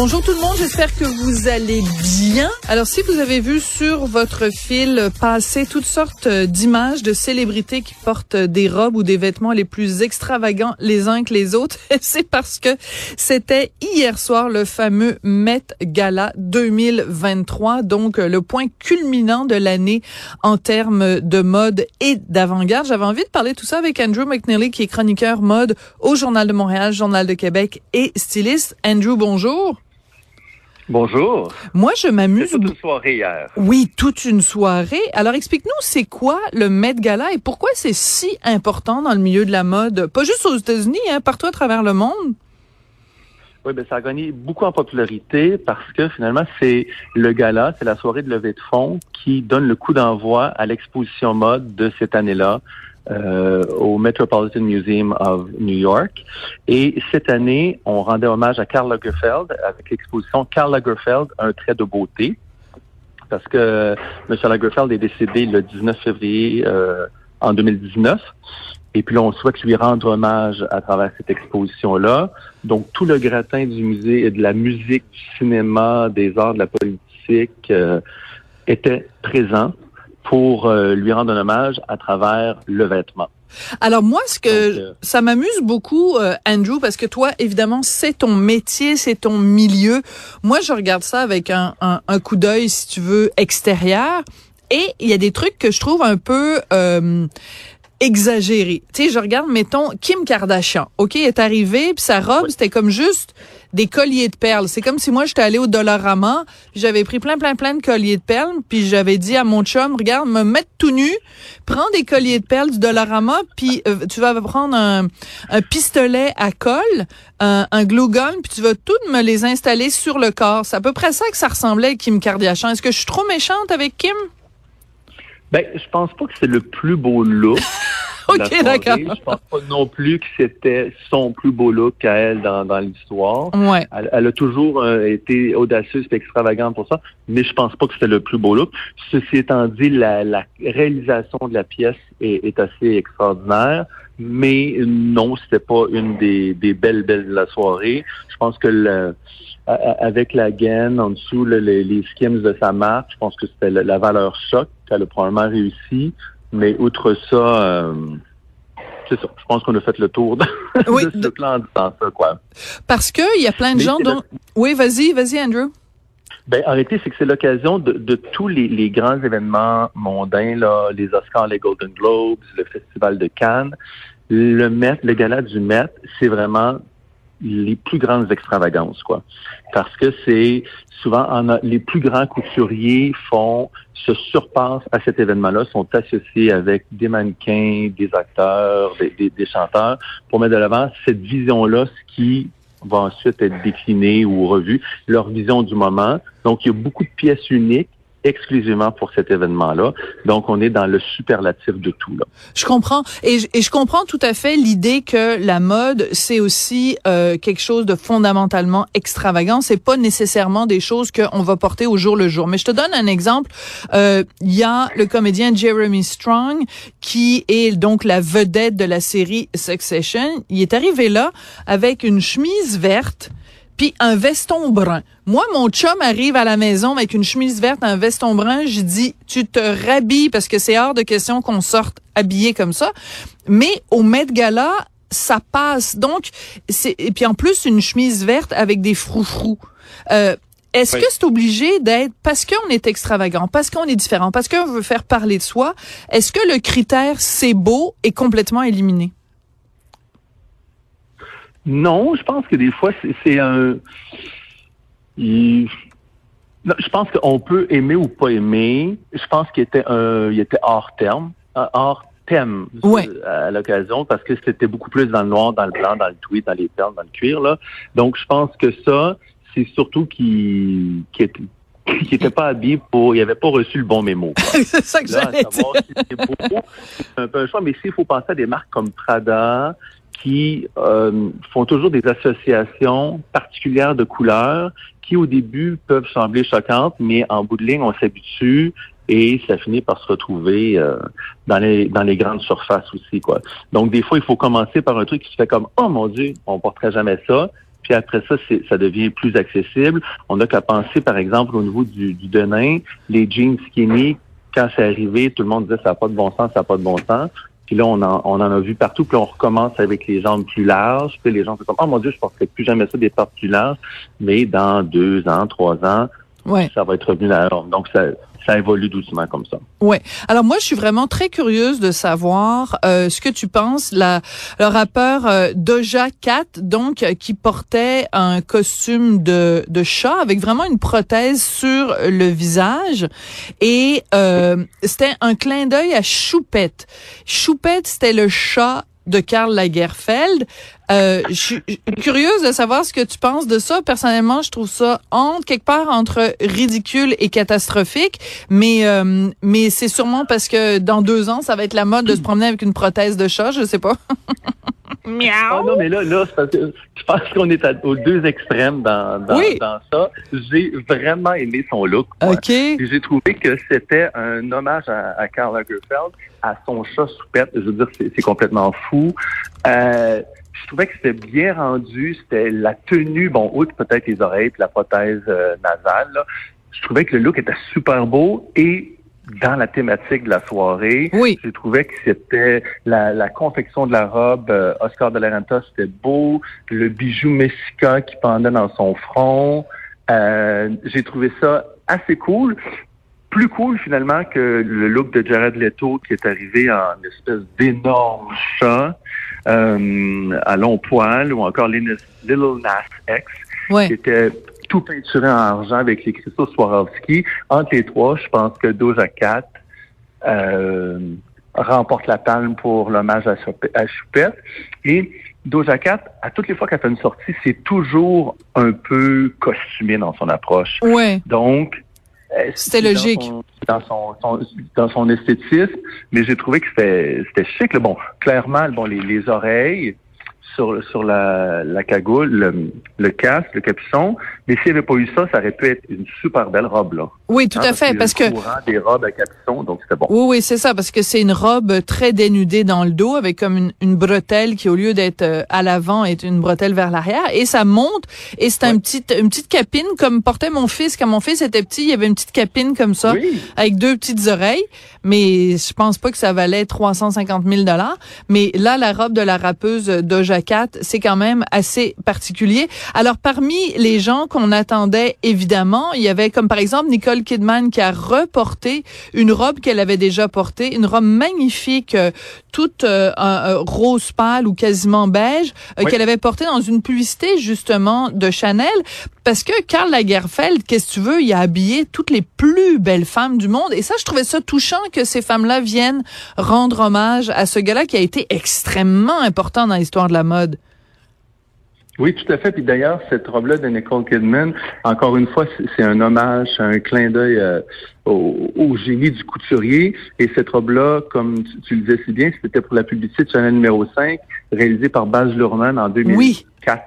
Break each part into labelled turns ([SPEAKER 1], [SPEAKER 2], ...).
[SPEAKER 1] Bonjour tout le monde, j'espère que vous allez bien. Alors si vous avez vu sur votre fil passer toutes sortes d'images de célébrités qui portent des robes ou des vêtements les plus extravagants les uns que les autres, c'est parce que c'était hier soir le fameux Met Gala 2023, donc le point culminant de l'année en termes de mode et d'avant-garde. J'avais envie de parler tout ça avec Andrew McNeely qui est chroniqueur mode au Journal de Montréal, Journal de Québec et styliste. Andrew, bonjour.
[SPEAKER 2] Bonjour.
[SPEAKER 1] Moi, je m'amuse.
[SPEAKER 2] toute une soirée hier.
[SPEAKER 1] Oui, toute une soirée. Alors, explique-nous, c'est quoi le Met Gala et pourquoi c'est si important dans le milieu de la mode, pas juste aux États-Unis, hein, partout à travers le monde?
[SPEAKER 2] Oui, ben ça a gagné beaucoup en popularité parce que finalement, c'est le gala, c'est la soirée de levée de fonds qui donne le coup d'envoi à l'exposition mode de cette année-là. Euh, au Metropolitan Museum of New York. Et cette année, on rendait hommage à Karl Lagerfeld avec l'exposition Karl Lagerfeld, un trait de beauté. Parce que M. Lagerfeld est décédé le 19 février euh, en 2019. Et puis là, on souhaite lui rendre hommage à travers cette exposition-là. Donc, tout le gratin du musée et de la musique, du cinéma, des arts, de la politique euh, était présent pour euh, lui rendre un hommage à travers le vêtement.
[SPEAKER 1] Alors moi, ce que Donc, euh, ça m'amuse beaucoup, euh, Andrew, parce que toi, évidemment, c'est ton métier, c'est ton milieu. Moi, je regarde ça avec un, un, un coup d'œil, si tu veux, extérieur. Et il y a des trucs que je trouve un peu exagérés. Tu sais, je regarde, mettons, Kim Kardashian. OK, est arrivée, puis sa robe, c'était comme juste des colliers de perles. C'est comme si moi j'étais allée au Dollarama, j'avais pris plein plein plein de colliers de perles, puis j'avais dit à mon chum, regarde, me mettre tout nu, prends des colliers de perles du Dollarama, puis euh, tu vas prendre un, un, pistolet à colle, un, un glue gun, puis tu vas toutes me les installer sur le corps. C'est à peu près ça que ça ressemblait à Kim Kardashian. Est-ce que je suis trop méchante avec Kim?
[SPEAKER 2] Ben, je pense pas que c'est le plus beau look.
[SPEAKER 1] OK, d'accord.
[SPEAKER 2] Je pense pas non plus que c'était son plus beau look à elle dans, dans l'histoire.
[SPEAKER 1] Ouais.
[SPEAKER 2] Elle, elle, a toujours euh, été audacieuse et extravagante pour ça, mais je pense pas que c'était le plus beau look. Ceci étant dit, la, la réalisation de la pièce est, est assez extraordinaire, mais non, c'était pas une des, des belles belles de la soirée. Je pense que le, avec la gaine en dessous, le, les, les skims de sa marque, je pense que c'était la, la valeur choc qu'elle a probablement réussi. Mais outre ça, euh, c'est ça. Je pense qu'on a fait le tour de,
[SPEAKER 1] oui,
[SPEAKER 2] de ce plan en disant ça, quoi.
[SPEAKER 1] Parce que il y a plein de Mais gens dont. Oui, vas-y, vas-y, Andrew.
[SPEAKER 2] Ben, en réalité, c'est que c'est l'occasion de, tous les, grands événements mondains, là, les Oscars, les Golden Globes, le Festival de Cannes. Le Met, le gala du Met, c'est vraiment les plus grandes extravagances, quoi. Parce que c'est souvent en, les plus grands couturiers font se surpassent à cet événement-là, sont associés avec des mannequins, des acteurs, des, des, des chanteurs, pour mettre de l'avant cette vision-là, ce qui va ensuite être déclinée ou revue, leur vision du moment. Donc, il y a beaucoup de pièces uniques exclusivement pour cet événement-là. Donc, on est dans le superlatif de tout. Là.
[SPEAKER 1] Je comprends. Et, et je comprends tout à fait l'idée que la mode, c'est aussi euh, quelque chose de fondamentalement extravagant. C'est pas nécessairement des choses qu'on va porter au jour le jour. Mais je te donne un exemple. Il euh, y a le comédien Jeremy Strong, qui est donc la vedette de la série Succession. Il est arrivé là avec une chemise verte puis un veston brun. Moi, mon chum arrive à la maison avec une chemise verte, un veston brun. Je dis, tu te rhabilles parce que c'est hors de question qu'on sorte habillé comme ça. Mais au Met Gala, ça passe. Donc, c'est et puis en plus une chemise verte avec des froufrous. Euh, est-ce oui. que c'est obligé d'être parce qu'on est extravagant, parce qu'on est différent, parce qu'on veut faire parler de soi Est-ce que le critère c'est beau est complètement éliminé?
[SPEAKER 2] Non, je pense que des fois, c'est un... Il... Non, je pense qu'on peut aimer ou pas aimer. Je pense qu'il était, un, il était hors terme, euh, hors thème
[SPEAKER 1] Ouais.
[SPEAKER 2] euh, à l'occasion parce que c'était beaucoup plus dans le noir, dans le blanc, dans le tweet, dans les perles, dans le cuir. Là. Donc, je pense que ça, c'est surtout qui qui était qui était pas habillé pour, il avait pas reçu le bon mémo.
[SPEAKER 1] c'est ça que j'allais dire.
[SPEAKER 2] si c'est un peu un choix, mais s'il faut penser à des marques comme Prada qui euh, font toujours des associations particulières de couleurs qui au début peuvent sembler choquantes, mais en bout de ligne, on s'habitue et ça finit par se retrouver euh, dans les dans les grandes surfaces aussi quoi. Donc des fois, il faut commencer par un truc qui se fait comme oh mon dieu, on porterait jamais ça. Puis après ça, ça devient plus accessible. On n'a qu'à penser, par exemple, au niveau du, du denim, les jeans skinny, quand c'est arrivé, tout le monde disait ça n'a pas de bon sens, ça n'a pas de bon sens. Puis là, on en, on en a vu partout. Puis on recommence avec les jambes plus larges. Puis les gens font comme, oh mon Dieu, je porterai plus jamais ça des portes plus larges. Mais dans deux ans, trois ans,
[SPEAKER 1] Ouais.
[SPEAKER 2] ça va être revenu à la norme. Donc, ça, ça évolue doucement comme ça.
[SPEAKER 1] Ouais. Alors moi, je suis vraiment très curieuse de savoir euh, ce que tu penses. La, le rappeur euh, Doja Cat, donc, euh, qui portait un costume de, de chat avec vraiment une prothèse sur le visage, et euh, c'était un clin d'œil à Choupette. Choupette, c'était le chat de Karl Lagerfeld. Euh, je suis curieuse de savoir ce que tu penses de ça. Personnellement, je trouve ça entre quelque part entre ridicule et catastrophique, mais euh, mais c'est sûrement parce que dans deux ans, ça va être la mode de se promener avec une prothèse de chat. Je sais pas.
[SPEAKER 2] Ah non, mais là, là, c'est parce que je pense qu'on est à- aux deux extrêmes dans, dans,
[SPEAKER 1] Oui.
[SPEAKER 2] dans ça. J'ai vraiment aimé son look.
[SPEAKER 1] Ok.
[SPEAKER 2] J'ai trouvé que c'était un hommage à, à Karl Lagerfeld, à son chat soupette. Je veux dire, c'est c'est complètement fou. Euh, je trouvais que c'était bien rendu. C'était la tenue, bon, outre peut-être les oreilles puis la prothèse euh, nasale. là. Je trouvais que le look était super beau et dans la thématique de la soirée,
[SPEAKER 1] Oui.
[SPEAKER 2] j'ai trouvé que c'était la, la confection de la robe euh, Oscar de la Renta, c'était beau. Le bijou Messica qui pendait dans son front. Euh, j'ai trouvé ça assez cool. Plus cool finalement que le look de Jared Leto qui est arrivé en espèce d'énorme chat euh, à long poil ou encore Lil Nas X
[SPEAKER 1] Ouais.
[SPEAKER 2] qui était tout peinturé en argent avec les cristaux Swarovski. Entre les trois, je pense que Doja Cat euh, remporte la palme pour l'hommage à, à Choupette. Et Doja Cat, à toutes les fois qu'elle fait une sortie, c'est toujours un peu costumé dans son approche.
[SPEAKER 1] Ouais.
[SPEAKER 2] Donc, euh,
[SPEAKER 1] C'était
[SPEAKER 2] c'est
[SPEAKER 1] logique.
[SPEAKER 2] Dans son, dans son, dans son esthétisme, mais j'ai trouvé que c'était c'était chic. Bon, clairement, bon, les, les oreilles sur, sur la, la cagoule, le, le casque, le capuchon. Mais s'il n'y avait pas eu ça, ça aurait pu être une super belle robe, là.
[SPEAKER 1] Oui, tout
[SPEAKER 2] Hein,
[SPEAKER 1] à fait, parce que
[SPEAKER 2] courant des robes à capuchon, donc c'était bon.
[SPEAKER 1] Oui, oui, c'est ça, parce que c'est une robe très dénudée dans le dos, avec comme une, une bretelle qui, au lieu d'être euh, à l'avant, est une bretelle vers l'arrière, et ça monte, et c'est un petit, une petite capine, comme portait mon fils. Quand mon fils était petit, il y avait une petite capine comme ça,
[SPEAKER 2] Oui.
[SPEAKER 1] avec deux petites oreilles, mais je pense pas que ça valait 350 000 dollars. Mais là, la robe de la rappeuse Doja C'est quand même assez particulier. Alors, parmi les gens qu'on attendait, évidemment, il y avait comme par exemple Nicole Kidman qui a reporté une robe qu'elle avait déjà portée, une robe magnifique, euh, toute euh, un rose pâle ou quasiment beige, euh,
[SPEAKER 2] Oui.
[SPEAKER 1] qu'elle avait portée dans une publicité justement de Chanel. Parce que Karl Lagerfeld, qu'est-ce que tu veux, il a habillé toutes les plus belles femmes du monde. Et ça, je trouvais ça touchant que ces femmes-là viennent rendre hommage à ce gars-là qui a été extrêmement important dans l'histoire de la mode.
[SPEAKER 2] Oui, tout à fait. Puis d'ailleurs, cette robe-là de Nicole Kidman, encore une fois, c'est- un hommage, un clin d'œil euh, au, au génie du couturier. Et cette robe-là, comme tu, tu le disais si bien, c'était pour la publicité de Chanel numéro 5, réalisée par Baz Luhrmann en 2004.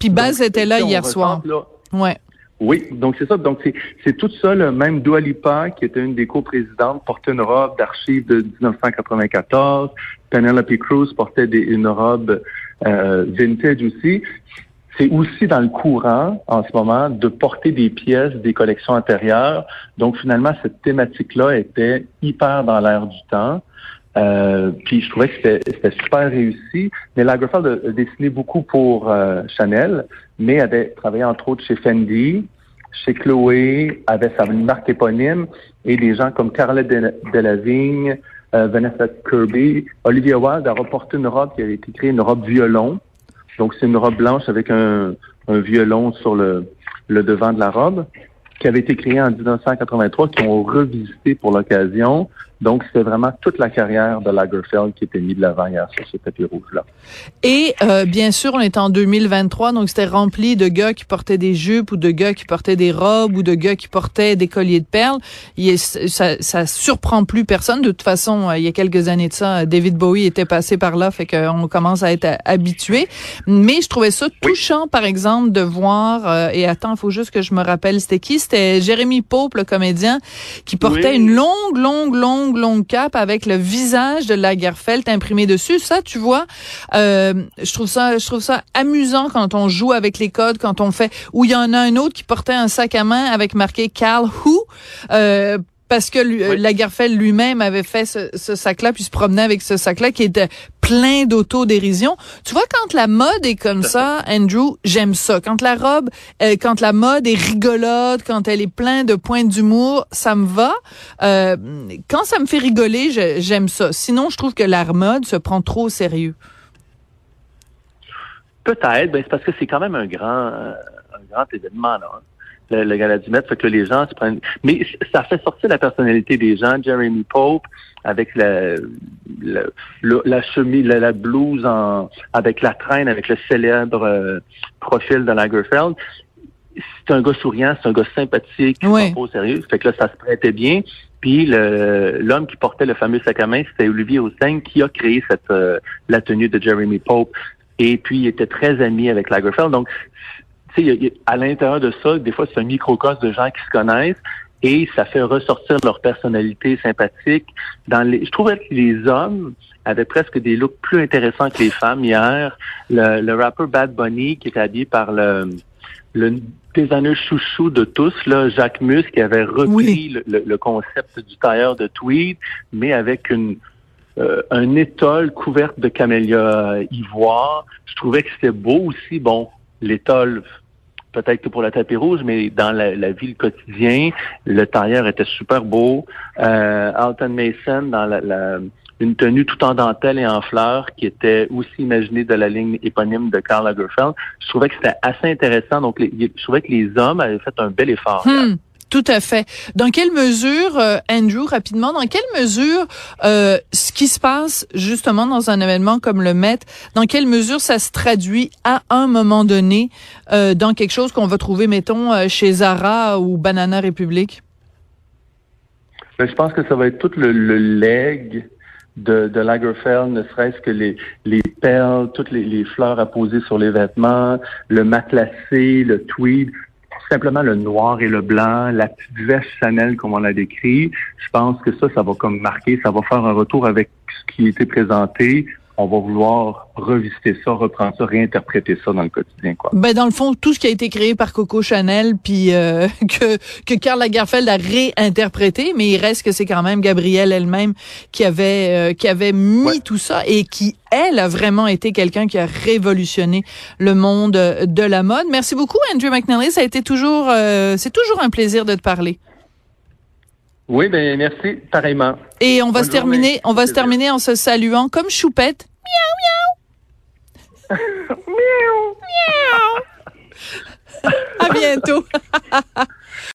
[SPEAKER 1] Puis Baz était là
[SPEAKER 2] si
[SPEAKER 1] hier soir.
[SPEAKER 2] là,
[SPEAKER 1] Ouais.
[SPEAKER 2] oui, donc c'est ça. Donc c'est c'est tout ça, le même Dua Lipa, qui était une des coprésidentes, portait une robe d'archives de 1994. Penelope Cruz portait des, une robe euh, vintage aussi. C'est aussi dans le courant en ce moment de porter des pièces des collections antérieures. Donc finalement, cette thématique-là était hyper dans l'air du temps. Euh, puis je trouvais que c'était super réussi. Mais Lagerfeld a, dessiné beaucoup pour euh, Chanel, mais avait travaillé entre autres chez Fendi, chez Chloé, avait sa marque éponyme, et des gens comme Carla De- Delavigne, euh, Vanessa Kirby, Olivia Wilde a reporté une robe qui avait été créée, une robe violon. Donc c'est une robe blanche avec un, un violon sur le, le devant de la robe. qui avait été créé en 1983, qui ont revisité pour l'occasion. Donc, c'était vraiment toute la carrière de Lagerfeld qui était mise de l'avant hier sur ce tapis rouge-là.
[SPEAKER 1] Et euh, bien sûr, on est en 2023, donc c'était rempli de gars qui portaient des jupes ou de gars qui portaient des robes ou de gars qui portaient des colliers de perles. Il ça, ça surprend plus personne. De toute façon, euh, il y a quelques années de ça, David Bowie était passé par là, fait qu'on commence à être habitué. Mais je trouvais ça touchant, par exemple, de voir. Euh, et attends, il faut juste que je me rappelle, c'était qui? C'était Jérémy Pope, le comédien, qui portait une longue, longue, longue longue, cape avec le visage de Lagerfeld imprimé dessus. Ça, tu vois, euh, je trouve ça, je trouve ça amusant quand on joue avec les codes, quand on fait. Ou il y en a un autre qui portait un sac à main avec marqué Carl Who. Euh, parce que Lagerfeld lui-même avait fait ce, ce sac-là, puis se promenait avec ce sac-là qui était plein d'autodérision. Tu vois, quand la mode est comme ça, Andrew, j'aime ça. Quand la robe, euh, quand la mode est rigolote, quand elle est pleine de points d'humour, ça me va. Euh, quand ça me fait rigoler, j'aime ça. Sinon, je trouve que la mode se prend trop au sérieux.
[SPEAKER 2] Peut-être, ben c'est parce que c'est quand même un grand, un grand événement là. Le, le gala du fait que les gens se prennent. Mais ça fait sortir la personnalité des gens. Jeremy Pope avec la, la, chemise, la, blouse en, avec la traîne, avec le célèbre euh, profil de Lagerfeld. C'est un gars souriant, c'est un gars sympathique,
[SPEAKER 1] oui.
[SPEAKER 2] pas au sérieux. Fait que là, ça se prêtait bien. Puis l'homme qui portait le fameux sac à main, c'était Olivier Hossein qui a créé cette euh, la tenue de Jeremy Pope. Et puis, il était très ami avec Lagerfeld. Donc, à l'intérieur de ça, des fois, c'est un microcosme de gens qui se connaissent et ça fait ressortir leur personnalité sympathique. Dans les, je trouvais que les hommes avaient presque des looks plus intéressants que les femmes hier. Le, le rappeur Bad Bunny, qui était habillé par le, le designer chouchou de tous, là, Jacques Mus, qui avait repris le, concept du tailleur de tweed, mais avec une euh, un étole couverte de camélia ivoire. Je trouvais que c'était beau aussi. Bon, l'étole peut-être que pour la tapis rouge, mais dans la, la vie, le le tailleur était super beau. Euh, Alton Mason dans la, une tenue tout en dentelle et en fleurs qui était aussi imaginée de la ligne éponyme de Karl Lagerfeld. Je trouvais que c'était assez intéressant. Donc, je trouvais que les hommes avaient fait un bel effort.
[SPEAKER 1] Hmm. Tout à fait. Dans quelle mesure, euh, Andrew, rapidement, dans quelle mesure euh, ce qui se passe justement dans un événement comme le Met, dans quelle mesure ça se traduit à un moment donné euh, dans quelque chose qu'on va trouver, mettons, euh, chez Zara ou Banana Republic?
[SPEAKER 2] Ben, je pense que ça va être tout le, le leg de, de Lagerfeld, ne serait-ce que les, les perles, toutes les, les fleurs à poser sur les vêtements, le matelassé, le tweed simplement le noir et le blanc, la petite veste Chanel comme on l'a décrit. Je pense que ça, ça va comme marquer, ça va faire un retour avec ce qui été présenté. On va vouloir revisiter ça, reprendre ça, réinterpréter ça dans le quotidien. Quoi.
[SPEAKER 1] Ben dans le fond, tout ce qui a été créé par Coco Chanel, puis euh, que que Karl Lagerfeld a réinterprété, mais il reste que c'est quand même Gabrielle elle-même qui avait euh, qui avait mis tout ça et qui elle a vraiment été quelqu'un qui a révolutionné le monde de la mode. Merci beaucoup Andrew McNally, ça a été toujours euh, c'est toujours un plaisir de te parler.
[SPEAKER 2] Oui, ben merci, pareillement.
[SPEAKER 1] Et on va se terminer, on va se terminer en se saluant comme Choupette. Miaou miaou. miaou miaou. À bientôt.